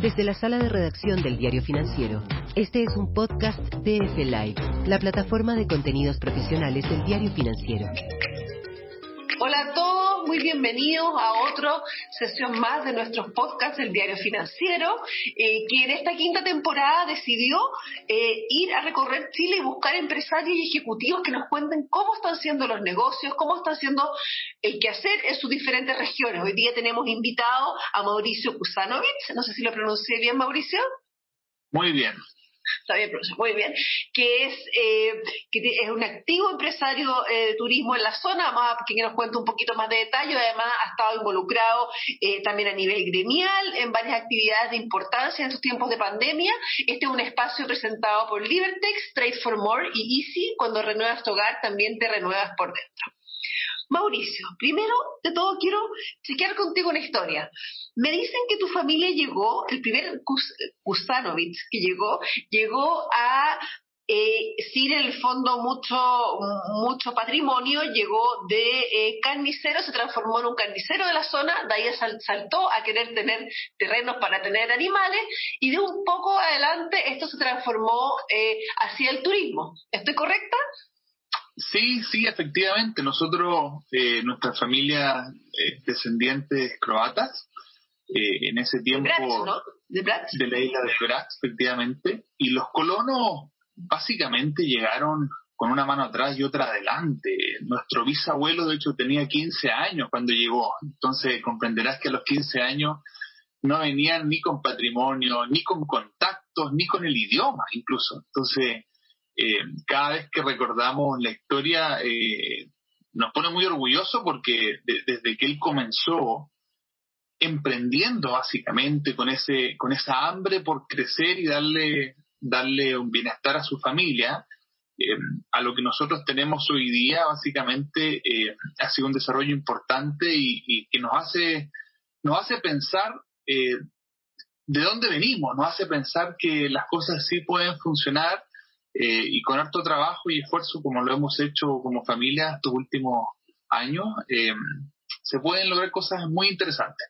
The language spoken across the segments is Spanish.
Desde la sala de redacción del Diario Financiero, este es un podcast TF Live, la plataforma de contenidos profesionales del Diario Financiero. Hola a todos, muy bienvenidos a otra sesión más de nuestros podcasts del Diario Financiero, eh, que en esta quinta temporada decidió eh, ir a recorrer Chile y buscar empresarios y ejecutivos que nos cuenten cómo están siendo los negocios, cómo están siendo el quehacer en sus diferentes regiones. Hoy día tenemos invitado a Mauricio Kusanovich, no sé si lo pronuncié bien, Mauricio. Muy bien está bien, muy bien, que es, eh, que es un activo empresario eh, de turismo en la zona, más que nos cuente un poquito más de detalle, además ha estado involucrado eh, también a nivel gremial en varias actividades de importancia en estos tiempos de pandemia. Este es un espacio presentado por Libertex, Trade for More y Easy, cuando renuevas tu hogar también te renuevas por dentro. Mauricio, primero de todo quiero chequear contigo una historia. Me dicen que tu familia llegó, el primer Kusanovich que llegó, llegó a eh, sin el fondo mucho mucho patrimonio, llegó de eh, carnicero, se transformó en un carnicero de la zona, de ahí saltó a querer tener terrenos para tener animales y de un poco adelante esto se transformó eh, hacia el turismo. ¿Estoy correcta? Sí, sí, efectivamente. Nosotros, eh, nuestra familia eh, descendientes croatas, eh, en ese tiempo de, de, la isla de Brač, efectivamente, y los colonos básicamente llegaron con una mano atrás y otra adelante. Nuestro bisabuelo, de hecho, tenía 15 años cuando llegó, entonces comprenderás que a los 15 años no venían ni con patrimonio, ni con contactos, ni con el idioma incluso. Entonces, eh, cada vez que recordamos la historia eh, nos pone muy orgulloso porque desde que él comenzó emprendiendo básicamente con ese con esa hambre por crecer y darle darle un bienestar a su familia eh, a lo que nosotros tenemos hoy día básicamente ha sido un desarrollo importante y, y, que nos hace nos hace pensar de dónde venimos nos hace pensar que las cosas sí pueden funcionar eh, y con harto trabajo y esfuerzo, como lo hemos hecho como familia estos últimos años, eh, se pueden lograr cosas muy interesantes.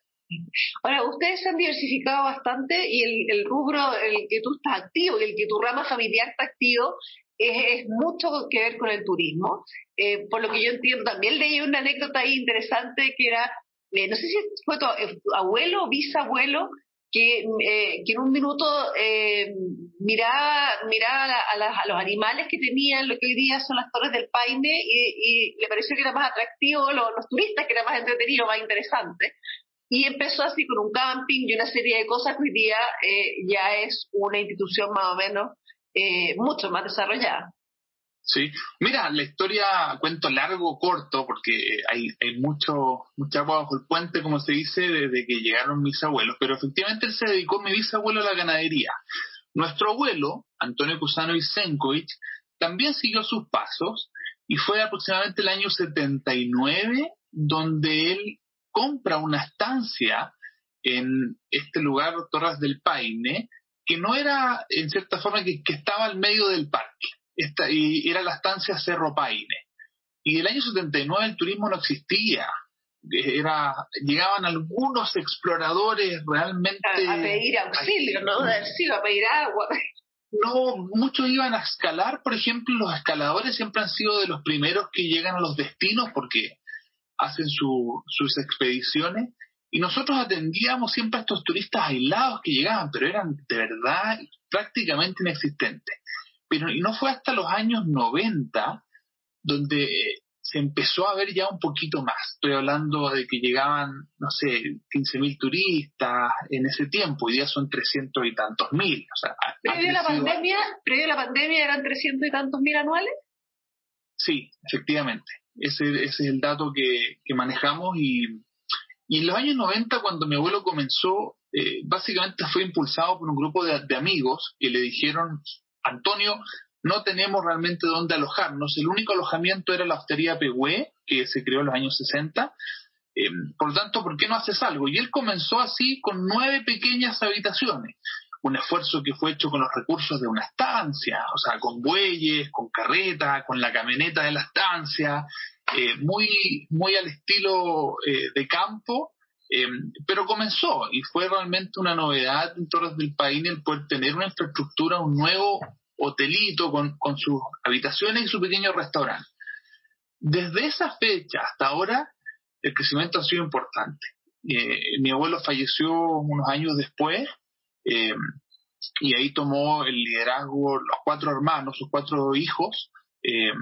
Ahora, ustedes se han diversificado bastante y el, rubro en el que tú estás activo y el que tu rama familiar está activo es, mucho que ver con el turismo. Eh, por lo que yo entiendo, también leí una anécdota ahí interesante que era, no sé si fue tu abuelo o bisabuelo que, eh, que en un minuto eh, miraba, a, los animales que tenían lo que hoy día son las torres del Paine y, le pareció que era más atractivo, los, los turistas que era más entretenido, más interesante. Y empezó así con un camping y una serie de cosas que hoy día eh, ya es una institución más o menos eh, mucho más desarrollada. Sí, mira, la historia, cuento largo corto, porque hay, hay mucho, mucha agua bajo el puente, como se dice, desde que llegaron mis abuelos, pero efectivamente él se dedicó, mi bisabuelo, a la ganadería. Nuestro abuelo, Antonio Cusano Senkovic, también siguió sus pasos y fue aproximadamente el año 79 donde él compra una estancia en este lugar, Torres del Paine, que no era, en cierta forma, que estaba al medio del parque esta, y era la estancia Cerro Paine. Y el año 79 el turismo no existía. Era, llegaban algunos exploradores realmente... A, pedir auxilio, ¿no? Sí, a pedir agua. No, muchos iban a escalar, por ejemplo, los escaladores siempre han sido de los primeros que llegan a los destinos porque hacen su, sus expediciones y nosotros atendíamos siempre a estos turistas aislados que llegaban, pero eran de verdad prácticamente inexistentes. Pero no fue hasta los años 90 donde eh, se empezó a ver ya un poquito más. Estoy hablando de que llegaban, no sé, 15.000 turistas en ese tiempo, hoy día son 300 y tantos mil. O sea, ¿Previo, a la pandemia, ¿Previo a la pandemia eran 300 y tantos mil anuales? Sí, efectivamente. Ese, ese es el dato que, que manejamos y, y en los años 90, cuando mi abuelo comenzó, eh, básicamente fue impulsado por un grupo de, de amigos que le dijeron, Antonio, no tenemos realmente dónde alojarnos. El único alojamiento era la hostería Pehue, que se creó en los años 60. Eh, por lo tanto, ¿por qué no haces algo? Y él comenzó así con nueve pequeñas habitaciones. Un esfuerzo que fue hecho con los recursos de una estancia, o sea, con bueyes, con carreta, con la camioneta de la estancia, eh, muy, muy al estilo eh, de campo, Em, pero comenzó y fue realmente una novedad en Torres del Paine el poder tener una infraestructura, un nuevo hotelito con, sus habitaciones y su pequeño restaurante. Desde esa fecha hasta ahora, el crecimiento ha sido importante. Eh, mi abuelo falleció unos años después em, y ahí tomó el liderazgo los cuatro hermanos, sus cuatro hijos. Eh,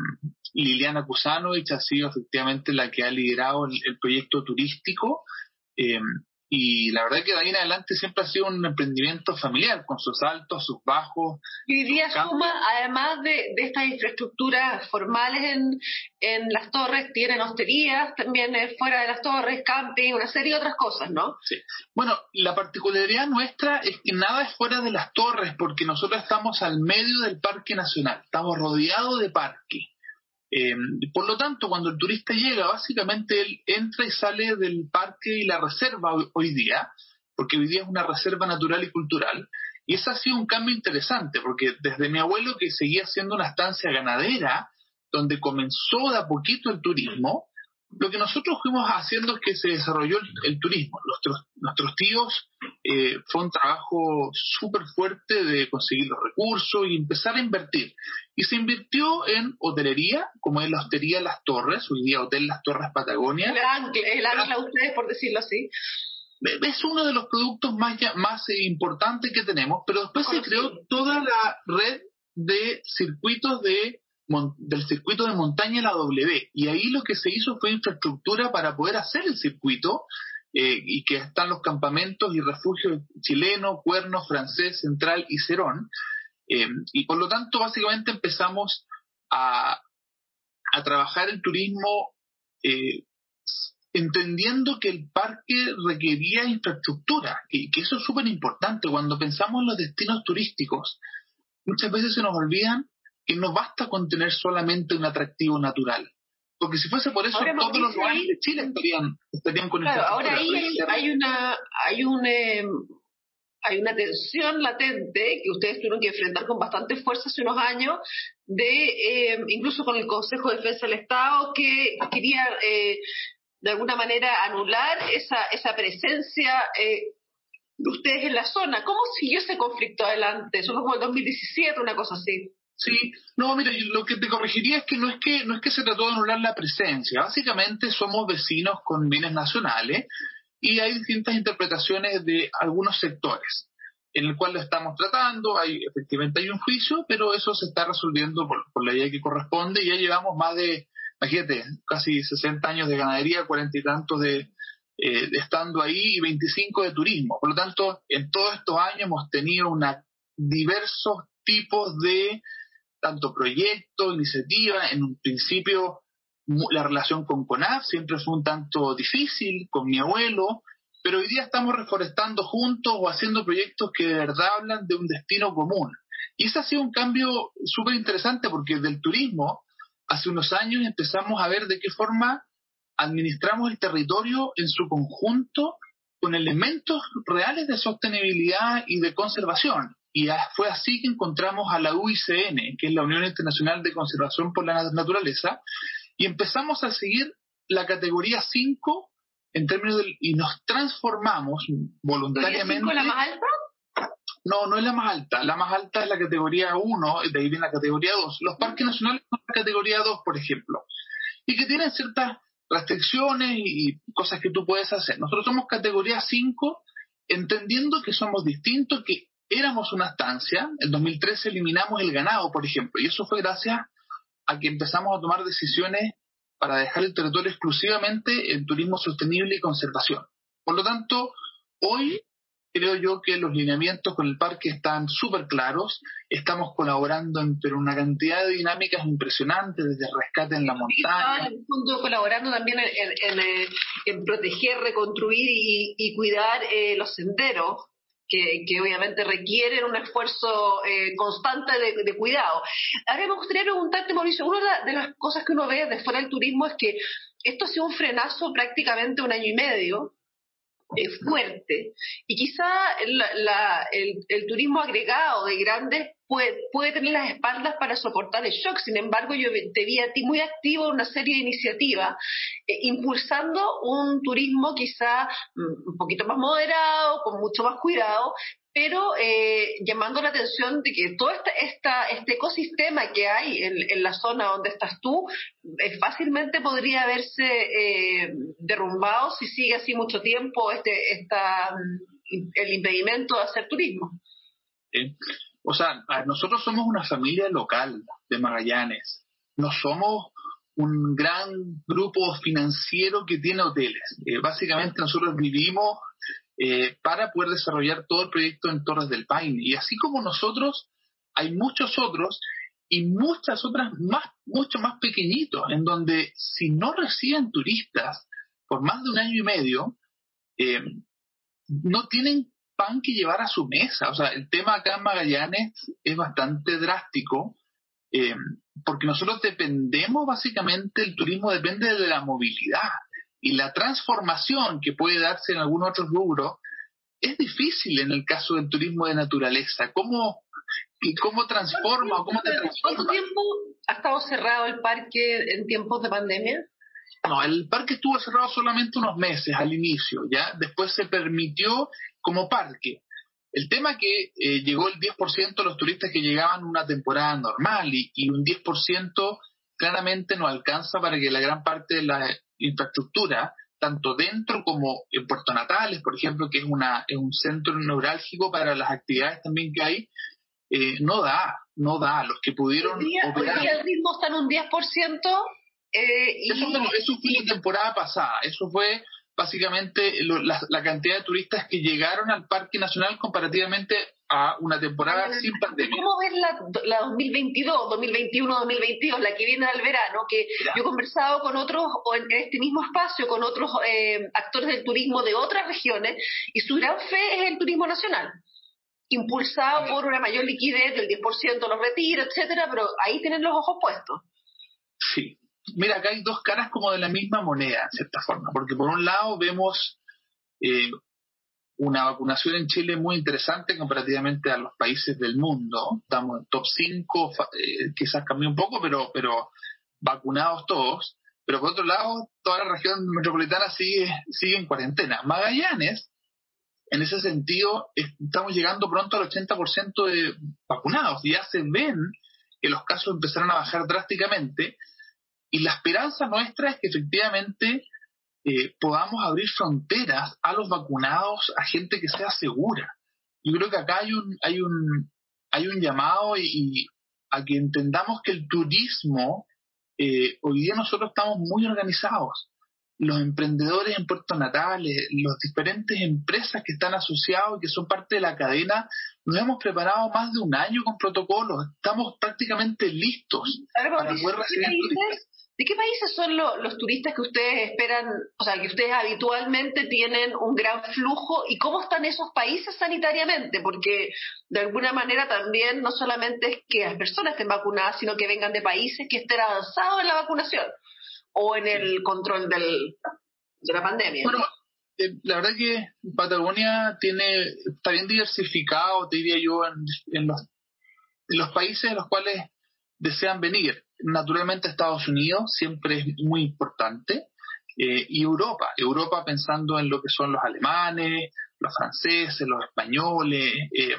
Liliana Kusanovich ha sido efectivamente la que ha liderado el, proyecto turístico eh, y la verdad que de ahí en adelante siempre ha sido un emprendimiento familiar, con sus altos, sus bajos. Y día suma, además de, estas infraestructuras formales en, en las torres, tienen hosterías también eh, fuera de las torres, camping, una serie de otras cosas, ¿no? Sí. Bueno, la particularidad nuestra es que nada es fuera de las torres, porque nosotros estamos al medio del Parque Nacional, estamos rodeados de parque. Eh, por lo tanto, cuando el turista llega, básicamente él entra y sale del parque y la reserva hoy, día, porque hoy día es una reserva natural y cultural, y eso ha sido un cambio interesante, porque desde mi abuelo que seguía siendo una estancia ganadera, donde comenzó de a poquito el turismo, lo que nosotros fuimos haciendo es que se desarrolló el, turismo. Nuestros, nuestros tíos eh, fue un trabajo súper fuerte de conseguir los recursos y empezar a invertir. Y se invirtió en hotelería, como es la hostería Las Torres, hoy día Hotel Las Torres Patagonia. El ancla, el ancla ustedes, por decirlo así. Es uno de los productos más, más eh, importantes que tenemos, pero después se creó toda la red de circuitos de del circuito de montaña la W. Y ahí lo que se hizo fue infraestructura para poder hacer el circuito eh, y que están los campamentos y refugios chileno, cuerno, francés, central y cerón. Eh, y por lo tanto, básicamente empezamos a, a trabajar el turismo eh, entendiendo que el parque requería infraestructura, y que eso es súper importante. Cuando pensamos en los destinos turísticos, muchas veces se nos olvidan que no basta con tener solamente un atractivo natural. Porque si fuese por eso, todos los lugares de Chile estarían, estarían con Claro, ahora ahí hay, una, hay un, em, hay una tensión latente que ustedes tuvieron que enfrentar con bastante fuerza hace unos años, de em, incluso con el Consejo de Defensa del Estado, que quería eh, de alguna manera anular esa, esa presencia eh, de ustedes en la zona. ¿Cómo siguió ese conflicto adelante? Eso fue como el 2017, una cosa así. Sí, no, mira, lo que te corregiría es que no es que no es que se trató de anular la presencia. Básicamente somos vecinos con bienes nacionales y hay distintas interpretaciones de algunos sectores en el cual lo estamos tratando. Hay efectivamente hay un juicio, pero eso se está resolviendo por, la ley que corresponde ya llevamos más de, imagínate, casi 60 años de ganadería, cuarenta y tantos de, eh, estando ahí y 25 de turismo. Por lo tanto, en todos estos años hemos tenido una diversos tipos de tanto proyecto, iniciativa. En un principio la relación con CONAF siempre fue un tanto difícil, con mi abuelo, pero hoy día estamos reforestando juntos o haciendo proyectos que de verdad hablan de un destino común. Y ese ha sido un cambio súper interesante porque del turismo, hace unos años empezamos a ver de qué forma administramos el territorio en su conjunto con elementos reales de sostenibilidad y de conservación. Y fue así que encontramos a la UICN, que es la Unión Internacional de Conservación por la Naturaleza, y empezamos a seguir la categoría 5 en términos de, y nos transformamos voluntariamente. ¿La más alta? No, no es la más alta. La más alta es la categoría 1, de ahí viene la categoría 2. Los parques nacionales son la categoría 2, por ejemplo, y que tienen ciertas restricciones y cosas que tú puedes hacer. Nosotros somos categoría 5, entendiendo que somos distintos, que éramos una estancia, en 2013 eliminamos el ganado, por ejemplo, y eso fue gracias a que empezamos a tomar decisiones para dejar el territorio exclusivamente en turismo sostenible y conservación. Por lo tanto, hoy creo yo que los lineamientos con el parque están súper claros, estamos colaborando en pero una cantidad de dinámicas impresionantes, desde rescate en la montaña. En colaborando también en, en, proteger, reconstruir y, cuidar eh, los senderos que, obviamente requieren un esfuerzo eh, constante de, cuidado. Ahora me gustaría preguntarte, Mauricio, una de las cosas que uno ve de fuera del turismo es que esto ha sido un frenazo prácticamente un año y medio, es fuerte y quizá el, turismo agregado de grandes puede, puede, tener las espaldas para soportar el shock. Sin embargo, yo te vi a ti muy activo en una serie de iniciativas, eh, impulsando un turismo quizá mm, un poquito más moderado, con mucho más cuidado, pero eh, llamando la atención de que todo este, esta, este ecosistema que hay en, la zona donde estás tú eh, fácilmente podría verse eh, derrumbado si sigue así mucho tiempo este esta, el impedimento de hacer turismo. O sea, nosotros somos una familia local de Magallanes, no somos un gran grupo financiero que tiene hoteles. básicamente nosotros vivimos eh, para poder desarrollar todo el proyecto en Torres del Paine. Y así como nosotros, hay muchos otros y muchas otras más, mucho más pequeñitos, en donde si no reciben turistas por más de un año y medio, eh, no tienen pan que llevar a su mesa. O sea, el tema acá en Magallanes es bastante drástico, eh, porque nosotros dependemos básicamente, el turismo depende de la movilidad y la transformación que puede darse en algún otro rubro es difícil en el caso del turismo de naturaleza. ¿Cómo, cómo transforma o cómo te transforma? ¿Cuánto tiempo ha estado cerrado el parque en tiempos de pandemia? No, el parque estuvo cerrado solamente unos meses al inicio, ¿ya? Después se permitió como parque. El tema que eh, llegó el 10% de los turistas que llegaban una temporada normal y, y un 10% claramente no alcanza para que la gran parte de la infraestructura, tanto dentro como en Puerto Natales, por ejemplo, que es, una, es un centro neurálgico para las actividades también que hay, eh, no da, no da. Los que pudieron. Hoy día, el ritmo está en un 10%. Eh, y... eso, eso fue la temporada pasada, eso fue básicamente la, cantidad de turistas que llegaron al Parque Nacional comparativamente a una temporada sin pandemia. ¿Cómo ves la, la 2022, 2021, 2022, la que viene al verano? Que yo he conversado con otros, o en este mismo espacio, con otros eh, actores del turismo de otras regiones, y su gran fe es el turismo nacional impulsado por una mayor liquidez del 10% los retiros, etcétera, pero ahí tienen los ojos puestos. Sí, mira, acá hay dos caras como de la misma moneda, en cierta forma, porque por un lado vemos eh, una vacunación en Chile muy interesante comparativamente a los países del mundo. Estamos en top 5, eh, quizás cambió un poco, pero, pero vacunados todos. Pero por otro lado, toda la región metropolitana sigue, sigue en cuarentena. Magallanes, en ese sentido, estamos llegando pronto al 80% de vacunados. Ya se ven que los casos empezaron a bajar drásticamente y la esperanza nuestra es que efectivamente eh, podamos abrir fronteras a los vacunados, a gente que sea segura. Yo creo que acá hay un, hay un, hay un llamado y, a que entendamos que el turismo, eh, hoy día nosotros estamos muy organizados. Los emprendedores en Puerto Natales, las diferentes empresas que están asociados y que son parte de la cadena, nos hemos preparado más de un año con protocolos. Estamos prácticamente listos para poder recibir turistas. ¿De qué países son los turistas que ustedes esperan, o sea, que ustedes habitualmente tienen un gran flujo y cómo están esos países sanitariamente? Porque de alguna manera también no solamente es que las personas estén vacunadas, sino que vengan de países que estén avanzados en la vacunación o en el control del, de la pandemia. Bueno, eh, la verdad que Patagonia tiene está bien diversificado, te diría yo, en, los, en los países en los cuales desean venir naturalmente Estados Unidos siempre es muy importante eh, y Europa, Europa pensando en lo que son los alemanes, los franceses, los españoles, eh,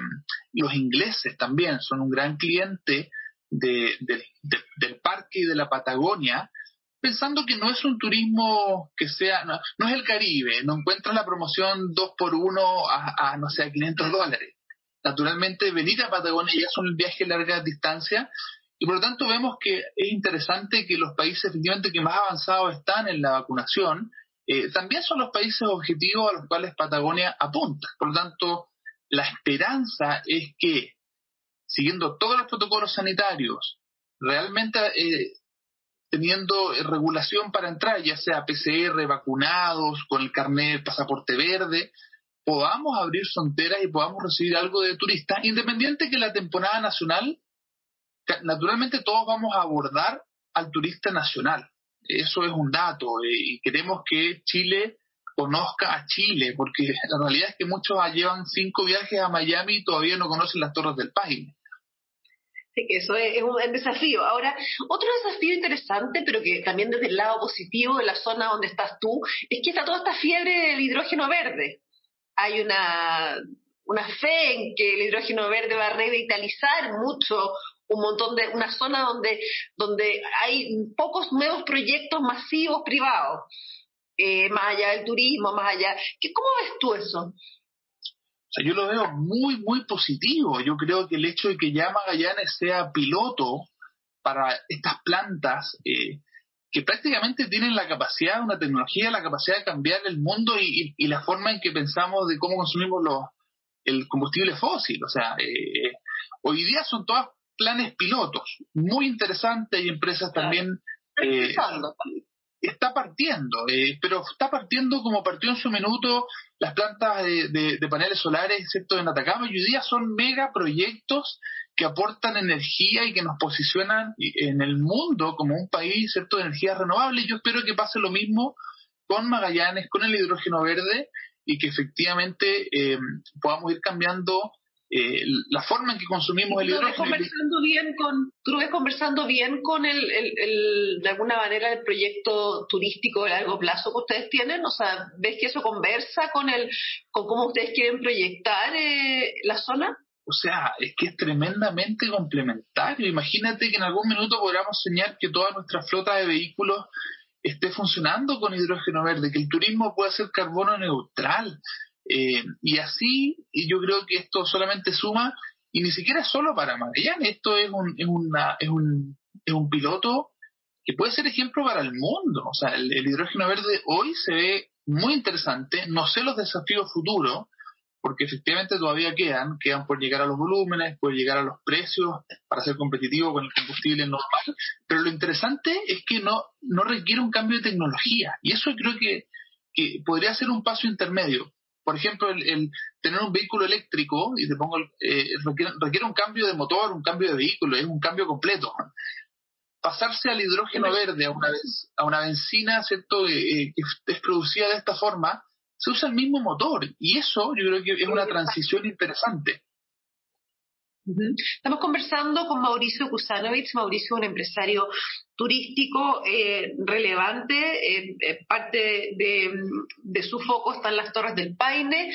los ingleses también son un gran cliente del parque y de la Patagonia, pensando que no es un turismo que sea, no, es el Caribe, no encuentras la promoción 2 por 1 a, no sé, a 500 dólares. Naturalmente, venir a Patagonia ya es un viaje de larga distancia y por lo tanto vemos que es interesante que los países efectivamente que más avanzados están en la vacunación eh, también son los países objetivos a los cuales Patagonia apunta. Por lo tanto, la esperanza es que, siguiendo todos los protocolos sanitarios, realmente eh, teniendo regulación para entrar, ya sea PCR, vacunados, con el carnet, pasaporte verde, podamos abrir fronteras y podamos recibir algo de turistas, independiente que la temporada nacional naturalmente todos vamos a abordar al turista nacional. Eso es un dato eh, y queremos que Chile conozca a Chile, porque la realidad es que muchos llevan cinco viajes a Miami y todavía no conocen las Torres del Paine. Eso es, un, desafío. Ahora, otro desafío interesante, pero que también desde el lado positivo de la zona donde estás tú, es que está toda esta fiebre del hidrógeno verde. Hay una, una fe en que el hidrógeno verde va a revitalizar mucho un montón de una zona donde donde hay pocos nuevos proyectos masivos privados eh, más allá del turismo más allá. ¿Qué, cómo ves tú eso o sea, yo lo veo muy muy positivo. Yo creo que el hecho de que ya Magallanes sea piloto para estas plantas eh, que prácticamente tienen la capacidad, una tecnología, la capacidad de cambiar el mundo y, y, la forma en que pensamos de cómo consumimos los, el combustible fósil. O sea, eh, hoy día son todas planes pilotos, muy interesantes y empresas también... Eh, está partiendo, eh, pero está partiendo como partió en su minuto las plantas de, paneles solares, excepto en Atacama, y hoy día son megaproyectos que aportan energía y que nos posicionan en el mundo como un país, ¿cierto?, de energías renovables. Yo espero que pase lo mismo con Magallanes, con el hidrógeno verde, y que efectivamente eh, podamos ir cambiando eh, la forma en que consumimos el hidrógeno. Conversando bien con, ¿Tú ves conversando bien con el, el, de alguna manera, el proyecto turístico de largo plazo que ustedes tienen? O sea, ¿ves que eso conversa con, el, con cómo ustedes quieren proyectar eh, la zona? O sea, es que es tremendamente complementario. Imagínate que en algún minuto podamos soñar que toda nuestra flota de vehículos esté funcionando con hidrógeno verde, que el turismo pueda ser carbono neutral, eh, y así yo creo que esto solamente suma, y ni siquiera solo para Magallanes, esto es un, es, una, es, un, es un piloto que puede ser ejemplo para el mundo. O sea, el, hidrógeno verde hoy se ve muy interesante, no sé los desafíos futuros, porque efectivamente todavía quedan, quedan por llegar a los volúmenes, por llegar a los precios para ser competitivo con el combustible normal, pero lo interesante es que no, no requiere un cambio de tecnología y eso creo que, que podría ser un paso intermedio por ejemplo, el, tener un vehículo eléctrico, y te pongo, eh, requiere, un cambio de motor, un cambio de vehículo, es un cambio completo. Pasarse al hidrógeno verde, a una, a una benzina, ¿cierto?, eh, eh, que es producida de esta forma, se usa el mismo motor. Y eso yo creo que es una transición interesante. Estamos conversando con Mauricio Kusanovich. Mauricio es un empresario turístico eh, relevante, eh, eh, parte de, su foco están las Torres del Paine,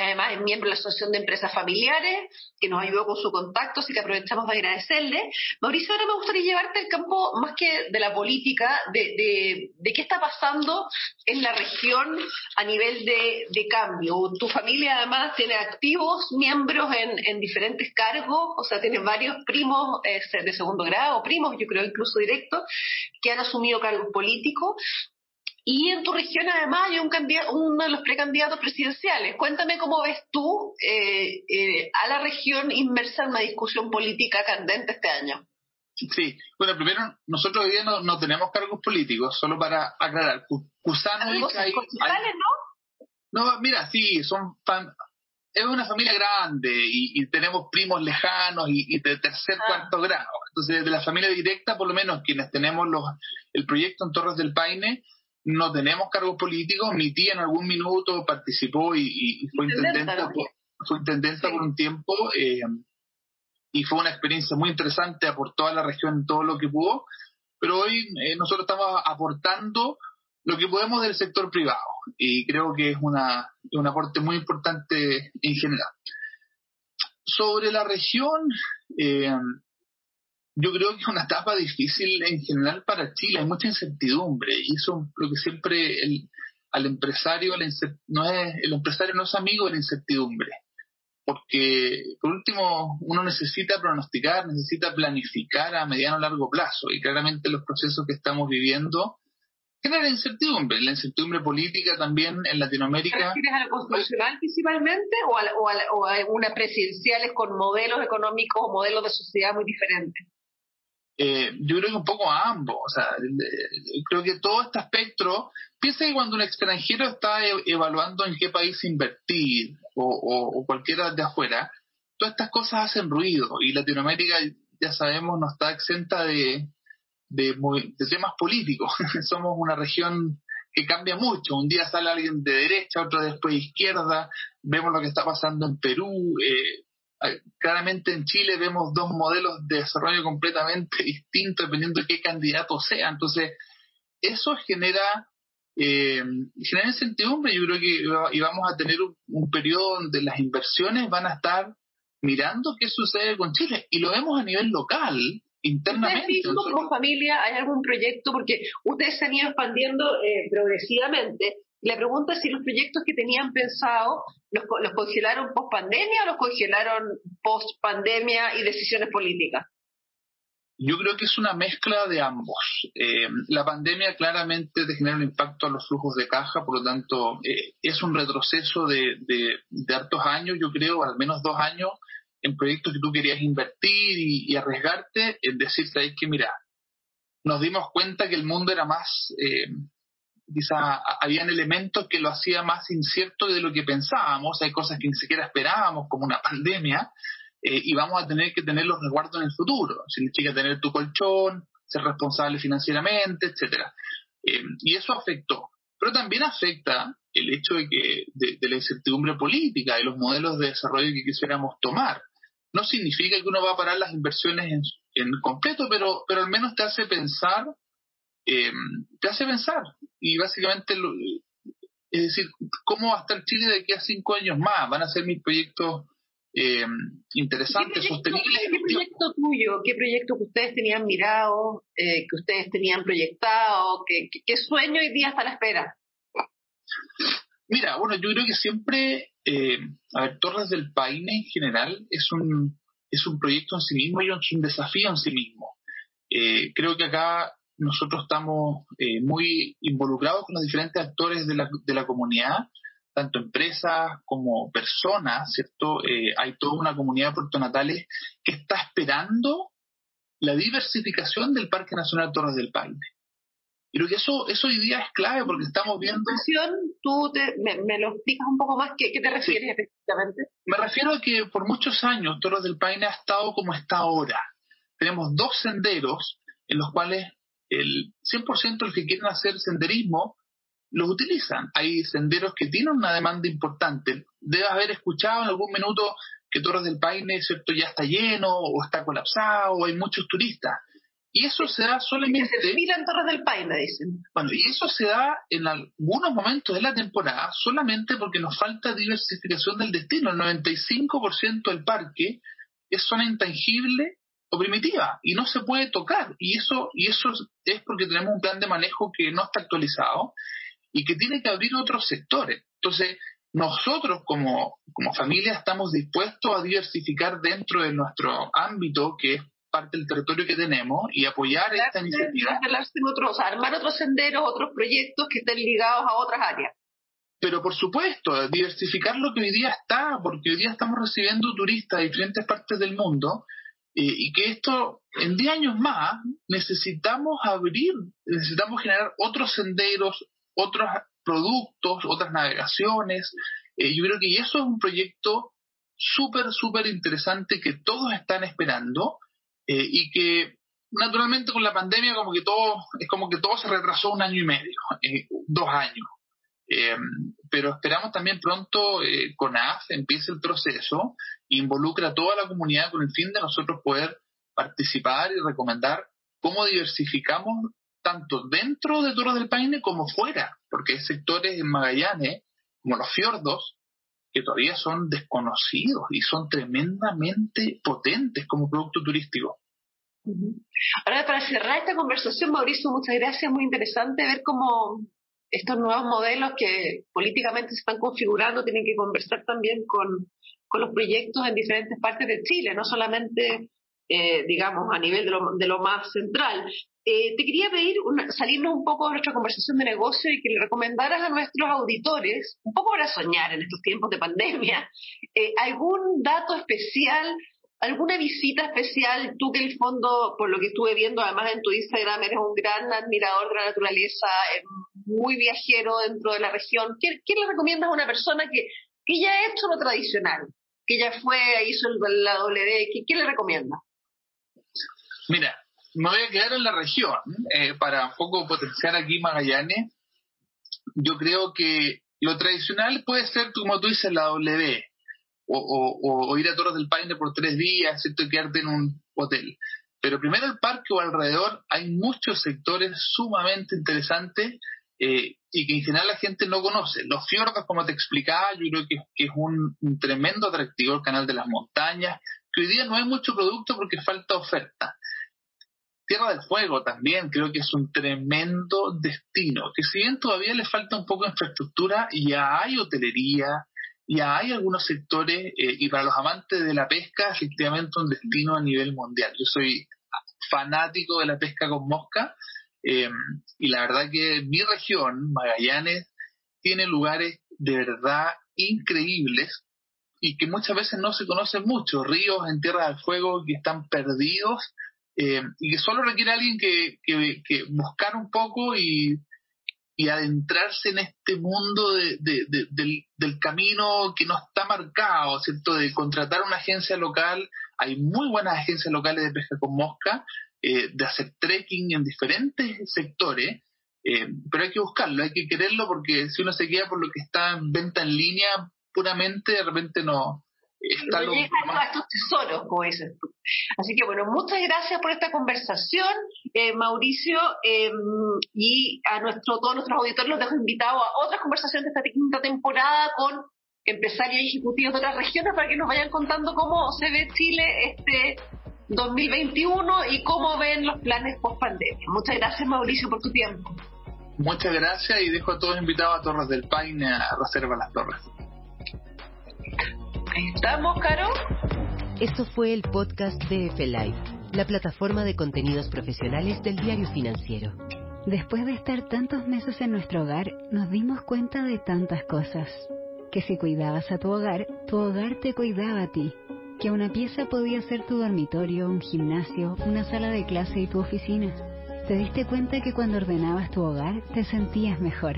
además es miembro de la Asociación de Empresas Familiares, que nos ayudó con su contacto, así que aprovechamos de agradecerle. Mauricio, ahora me gustaría llevarte al campo más que de la política, de, qué está pasando en la región a nivel de, cambio. Tu familia además tiene activos miembros en, en diferentes cargos, o sea, tiene varios primos de segundo grado, primos, yo creo incluso directos que han asumido cargos políticos. Y en tu región además hay un uno de los precandidatos presidenciales. Cuéntame cómo ves tú eh, eh, a la región inmersa en una discusión política candente este año. Sí, bueno, primero, nosotros hoy día no, tenemos cargos políticos, solo para aclarar. Cusano y ¿no? No, mira, sí, son es una familia grande y, tenemos primos lejanos y, de tercer, ah. cuarto grado. Entonces, de la familia directa, por lo menos quienes tenemos los, el proyecto en Torres del Paine, no tenemos cargos políticos. Mi tía en algún minuto participó y, fue intendenta, por, fue intendenta por un tiempo eh, y fue una experiencia muy interesante, aportó a la región todo lo que pudo. Pero hoy eh, nosotros estamos aportando lo que podemos del sector privado y creo que es una, un aporte muy importante en general. Sobre la región, eh, yo creo que es una etapa difícil en general para Chile, hay mucha incertidumbre y eso lo que siempre el, al empresario no es el empresario no es amigo de la incertidumbre porque por último uno necesita pronosticar, necesita planificar a mediano o largo plazo y claramente los procesos que estamos viviendo genera incertidumbre, la incertidumbre política también en Latinoamérica. ¿Te refieres a la constitucional principalmente o a, o, a, una presidenciales con modelos económicos o modelos de sociedad muy diferentes? Eh, yo creo que un poco a ambos. O sea, creo que todo este espectro, piensa que cuando un extranjero está e, evaluando en qué país invertir o, o cualquiera de afuera, todas estas cosas hacen ruido y Latinoamérica, ya sabemos, no está exenta de, de, temas políticos. Somos una región que cambia mucho. Un día sale alguien de derecha, otro después de izquierda. Vemos lo que está pasando en Perú. Eh, claramente en Chile vemos dos modelos de desarrollo completamente distintos dependiendo de qué candidato sea. Entonces, eso genera eh, genera incertidumbre. Yo creo que íbamos a tener un, periodo donde las inversiones van a estar mirando qué sucede con Chile. Y lo vemos a nivel local, internamente. como familia, hay algún proyecto? Porque ustedes se han ido expandiendo eh, progresivamente. La pregunta es si los proyectos que tenían pensado los, los congelaron post pandemia o los congelaron post pandemia y decisiones políticas. Yo creo que es una mezcla de ambos. Eh, la pandemia claramente te genera un impacto a los flujos de caja, por lo tanto eh, es un retroceso de, de, hartos años, yo creo, al menos dos años, en proyectos que tú querías invertir y, arriesgarte, en decirte ahí que, mira, nos dimos cuenta que el mundo era más, eh, quizá habían elementos que lo hacía más incierto de lo que pensábamos, hay cosas que ni siquiera esperábamos, como una pandemia, eh, y vamos a tener que tener los resguardos en el futuro. Significa tener tu colchón, ser responsable financieramente, etcétera. Eh, y eso afectó. Pero también afecta el hecho de que de, la incertidumbre política, de los modelos de desarrollo que quisiéramos tomar. No significa que uno va a parar las inversiones en, completo, pero, pero al menos te hace pensar, eh, te hace pensar. Y básicamente, es decir, ¿cómo va a estar Chile de aquí a cinco años más? ¿Van a ser mis proyectos eh, interesante, ¿Qué sostenible. ¿Qué proyecto tuyo, qué proyecto que ustedes tenían mirado, eh, que ustedes tenían proyectado, qué, qué, sueño hoy día está a la espera? Mira, bueno, yo creo que siempre, eh, a ver, Torres del Paine en general es un, es un proyecto en sí mismo y es un desafío en sí mismo. Eh, creo que acá nosotros estamos eh, muy involucrados con los diferentes actores de la, de la comunidad tanto empresas como personas, ¿cierto? Eh, hay toda una comunidad de Puerto Natales que está esperando la diversificación del Parque Nacional Torres del Paine. Creo que eso, eso hoy día es clave porque estamos viendo... ¿Tú me, lo explicas un poco más? ¿Qué, qué te refieres específicamente? Me refiero a que por muchos años Torres del Paine ha estado como está ahora. Tenemos dos senderos en los cuales el 100% de los que quieren hacer senderismo los utilizan. Hay senderos que tienen una demanda importante. Debes haber escuchado en algún minuto que Torres del Paine ¿cierto? ya está lleno o está colapsado o hay muchos turistas. Y eso se da solamente... Se en Torres del Paine, dicen. Bueno, y eso se da en algunos momentos de la temporada solamente porque nos falta diversificación del destino. El 95% del parque es zona intangible o primitiva y no se puede tocar. Y eso, y eso es porque tenemos un plan de manejo que no está actualizado y que tiene que abrir otros sectores. Entonces, nosotros como, como familia estamos dispuestos a diversificar dentro de nuestro ámbito, que es parte del territorio que tenemos, y apoyar esta iniciativa. Otros, armar otros senderos, otros proyectos que estén ligados a otras áreas. Pero por supuesto, diversificar lo que hoy día está, porque hoy día estamos recibiendo turistas de diferentes partes del mundo, y que esto, en 10 años más, necesitamos abrir, necesitamos generar otros senderos, otros productos, otras navegaciones. Eh, yo creo que eso es un proyecto súper, súper interesante que todos están esperando eh, y que naturalmente con la pandemia como que todo, es como que todo se retrasó un año y medio, eh, dos años. pero esperamos también pronto con AF empiece el proceso, involucra a toda la comunidad con el fin de nosotros poder participar y recomendar cómo diversificamos tanto dentro de Torres del Paine como fuera, porque hay sectores en Magallanes, como los fiordos, que todavía son desconocidos y son tremendamente potentes como producto turístico. Ahora, para cerrar esta conversación, Mauricio, muchas gracias, muy interesante ver cómo estos nuevos modelos que políticamente se están configurando tienen que conversar también con, con los proyectos en diferentes partes de Chile, no solamente eh, digamos, a nivel de lo, de lo más central. Eh, te quería pedir salirnos un poco de nuestra conversación de negocio y que le recomendaras a nuestros auditores, un poco para soñar en estos tiempos de pandemia, eh, algún dato especial, alguna visita especial, tú que el fondo, por lo que estuve viendo además en tu Instagram, eres un gran admirador de la naturaleza, muy viajero dentro de la región. ¿Qué, le recomiendas a una persona que, que ya ha hecho lo tradicional, que ya fue, hizo la WD, ¿qué, qué le recomienda? Mira, me voy a quedar en la región eh, para un poco potenciar aquí Magallanes. yo creo que lo tradicional puede ser, como tú dices, la W, o, ir a Torres del Paine por tres días, ¿cierto? y quedarte en un hotel. Pero primero el parque o alrededor hay muchos sectores sumamente interesantes eh, y que en general la gente no conoce. Los fiordos, como te explicaba, yo creo que, es un, tremendo atractivo el canal de las montañas, que hoy día no hay mucho producto porque falta oferta. Tierra del Fuego también creo que es un tremendo destino, que si bien todavía le falta un poco de infraestructura, ya hay hotelería, ya hay algunos sectores, eh, y para los amantes de la pesca, efectivamente un destino a nivel mundial. Yo soy fanático de la pesca con mosca, eh, y la verdad que mi región, Magallanes, tiene lugares de verdad increíbles y que muchas veces no se conocen mucho, ríos en Tierra del Fuego que están perdidos eh, y que solo requiere alguien que, que, buscar un poco y, y adentrarse en este mundo de, del, del, camino que no está marcado, ¿cierto? De contratar una agencia local. Hay muy buenas agencias locales de pesca con mosca, eh, de hacer trekking en diferentes sectores, eh, pero hay que buscarlo, hay que quererlo porque si uno se queda por lo que está en venta en línea puramente, de repente no, está no a estos tesoros, como dices tú. Así que bueno, muchas gracias por esta conversación, eh, Mauricio, em, y a nuestro, todos nuestros auditores los dejo invitados a otras conversaciones de esta quinta temporada con empresarios y ejecutivos de otras regiones para que nos vayan contando cómo se ve Chile este 2021 y cómo ven los planes post pandemia. Muchas gracias, Mauricio, por tu tiempo. Muchas gracias y dejo a todos invitados a Torres del Paine a Reserva Las Torres. ¿Estamos, Caro? Esto fue el podcast de F-Live, la plataforma de contenidos profesionales del diario financiero. Después de estar tantos meses en nuestro hogar, nos dimos cuenta de tantas cosas. Que si cuidabas a tu hogar, tu hogar te cuidaba a ti. Que una pieza podía ser tu dormitorio, un gimnasio, una sala de clase y tu oficina. Te diste cuenta que cuando ordenabas tu hogar te sentías mejor.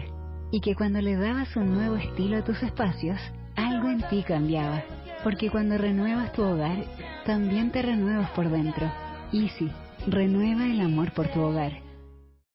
Y que cuando le dabas un nuevo estilo a tus espacios, algo en ti cambiaba, porque cuando renuevas tu hogar, también te renuevas por dentro. Easy, renueva el amor por tu hogar.